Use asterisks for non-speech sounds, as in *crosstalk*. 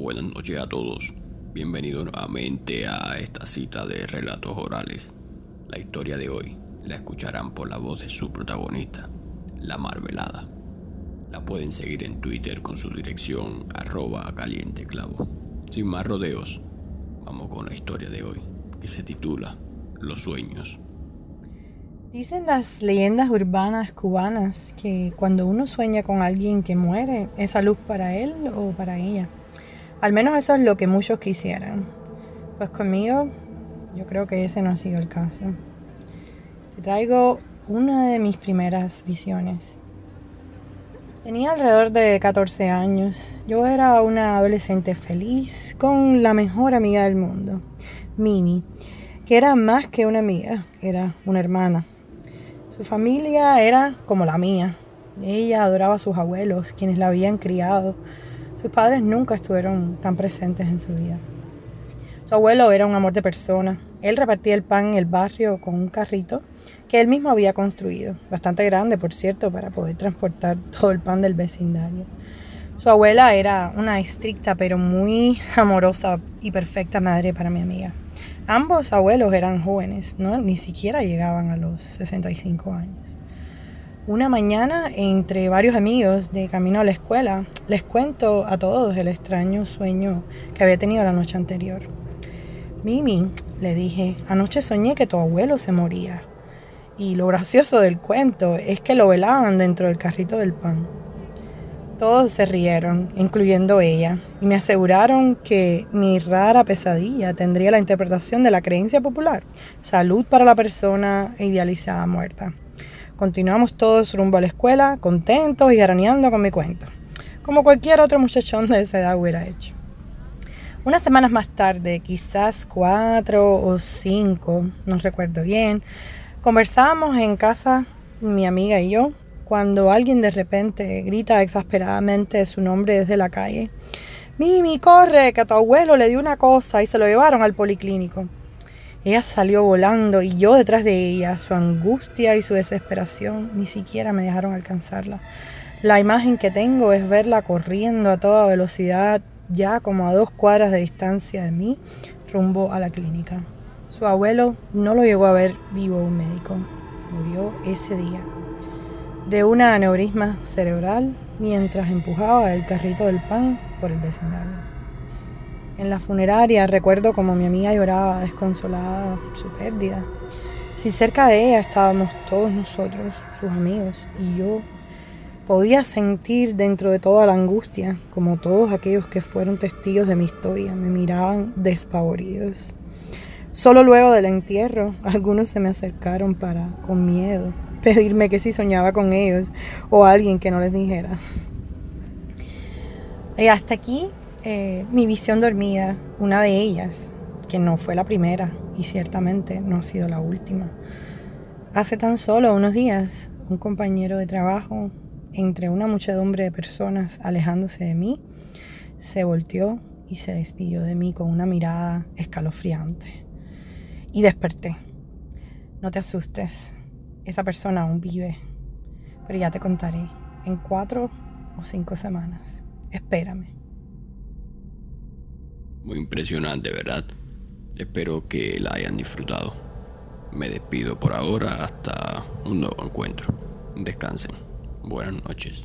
Buenas noches a todos. Bienvenidos nuevamente a esta cita de relatos orales. La historia de hoy la escucharán por la voz de su protagonista, La Marvelada. La pueden seguir en Twitter con su dirección arroba calienteclavo. Sin más rodeos, vamos con la historia de hoy, que se titula Los sueños. Dicen las leyendas urbanas cubanas que cuando uno sueña con alguien que muere, es luz para él o para ella. Al menos eso es lo que muchos quisieran. Pues conmigo, yo creo que ese no ha sido el caso. Te traigo una de mis primeras visiones. Tenía alrededor de 14 años. Yo era una adolescente feliz con la mejor amiga del mundo, Mimi, que era más que una amiga, era una hermana. Su familia era como la mía. Ella adoraba a sus abuelos, quienes la habían criado. Sus padres nunca estuvieron tan presentes en su vida. Su abuelo era un amor de persona. Él repartía el pan en el barrio con un carrito que él mismo había construido, bastante grande, por cierto, para poder transportar *laughs* todo el pan del vecindario. Su abuela era una estricta pero muy amorosa y perfecta madre para mi amiga. Ambos abuelos eran jóvenes, ¿no? ni siquiera llegaban a los 65 años. Una mañana, entre varios amigos de camino a la escuela, les cuento a todos el extraño sueño que había tenido la noche anterior. Mimi, le dije, anoche soñé que tu abuelo se moría. Y lo gracioso del cuento es que lo velaban dentro del carrito del pan. Todos se rieron, incluyendo ella, y me aseguraron que mi rara pesadilla tendría la interpretación de la creencia popular, salud para la persona idealizada muerta. Continuamos todos rumbo a la escuela, contentos y arañando con mi cuento, como cualquier otro muchachón de esa edad hubiera hecho. Unas semanas más tarde, quizás cuatro o cinco, no recuerdo bien, conversábamos en casa, mi amiga y yo, cuando alguien de repente grita exasperadamente su nombre desde la calle. Mimi, corre, que a tu abuelo le dio una cosa y se lo llevaron al policlínico. Ella salió volando y yo detrás de ella. Su angustia y su desesperación ni siquiera me dejaron alcanzarla. La imagen que tengo es verla corriendo a toda velocidad, ya como a dos cuadras de distancia de mí, rumbo a la clínica. Su abuelo no lo llegó a ver vivo un médico. Murió ese día de una aneurisma cerebral mientras empujaba el carrito del pan por el vecindario. En la funeraria recuerdo como mi amiga lloraba desconsolada su pérdida. Si cerca de ella estábamos todos nosotros, sus amigos, y yo podía sentir dentro de toda la angustia como todos aquellos que fueron testigos de mi historia me miraban despavoridos. Solo luego del entierro algunos se me acercaron para, con miedo, pedirme que si soñaba con ellos o alguien que no les dijera. Y hasta aquí eh, mi visión dormida, una de ellas, que no fue la primera y ciertamente no ha sido la última. Hace tan solo unos días, un compañero de trabajo, entre una muchedumbre de personas alejándose de mí, se volteó y se despidió de mí con una mirada escalofriante. Y desperté. No te asustes, esa persona aún vive. Pero ya te contaré en cuatro o cinco semanas. Espérame. Muy impresionante, ¿verdad? Espero que la hayan disfrutado. Me despido por ahora hasta un nuevo encuentro. Descansen. Buenas noches.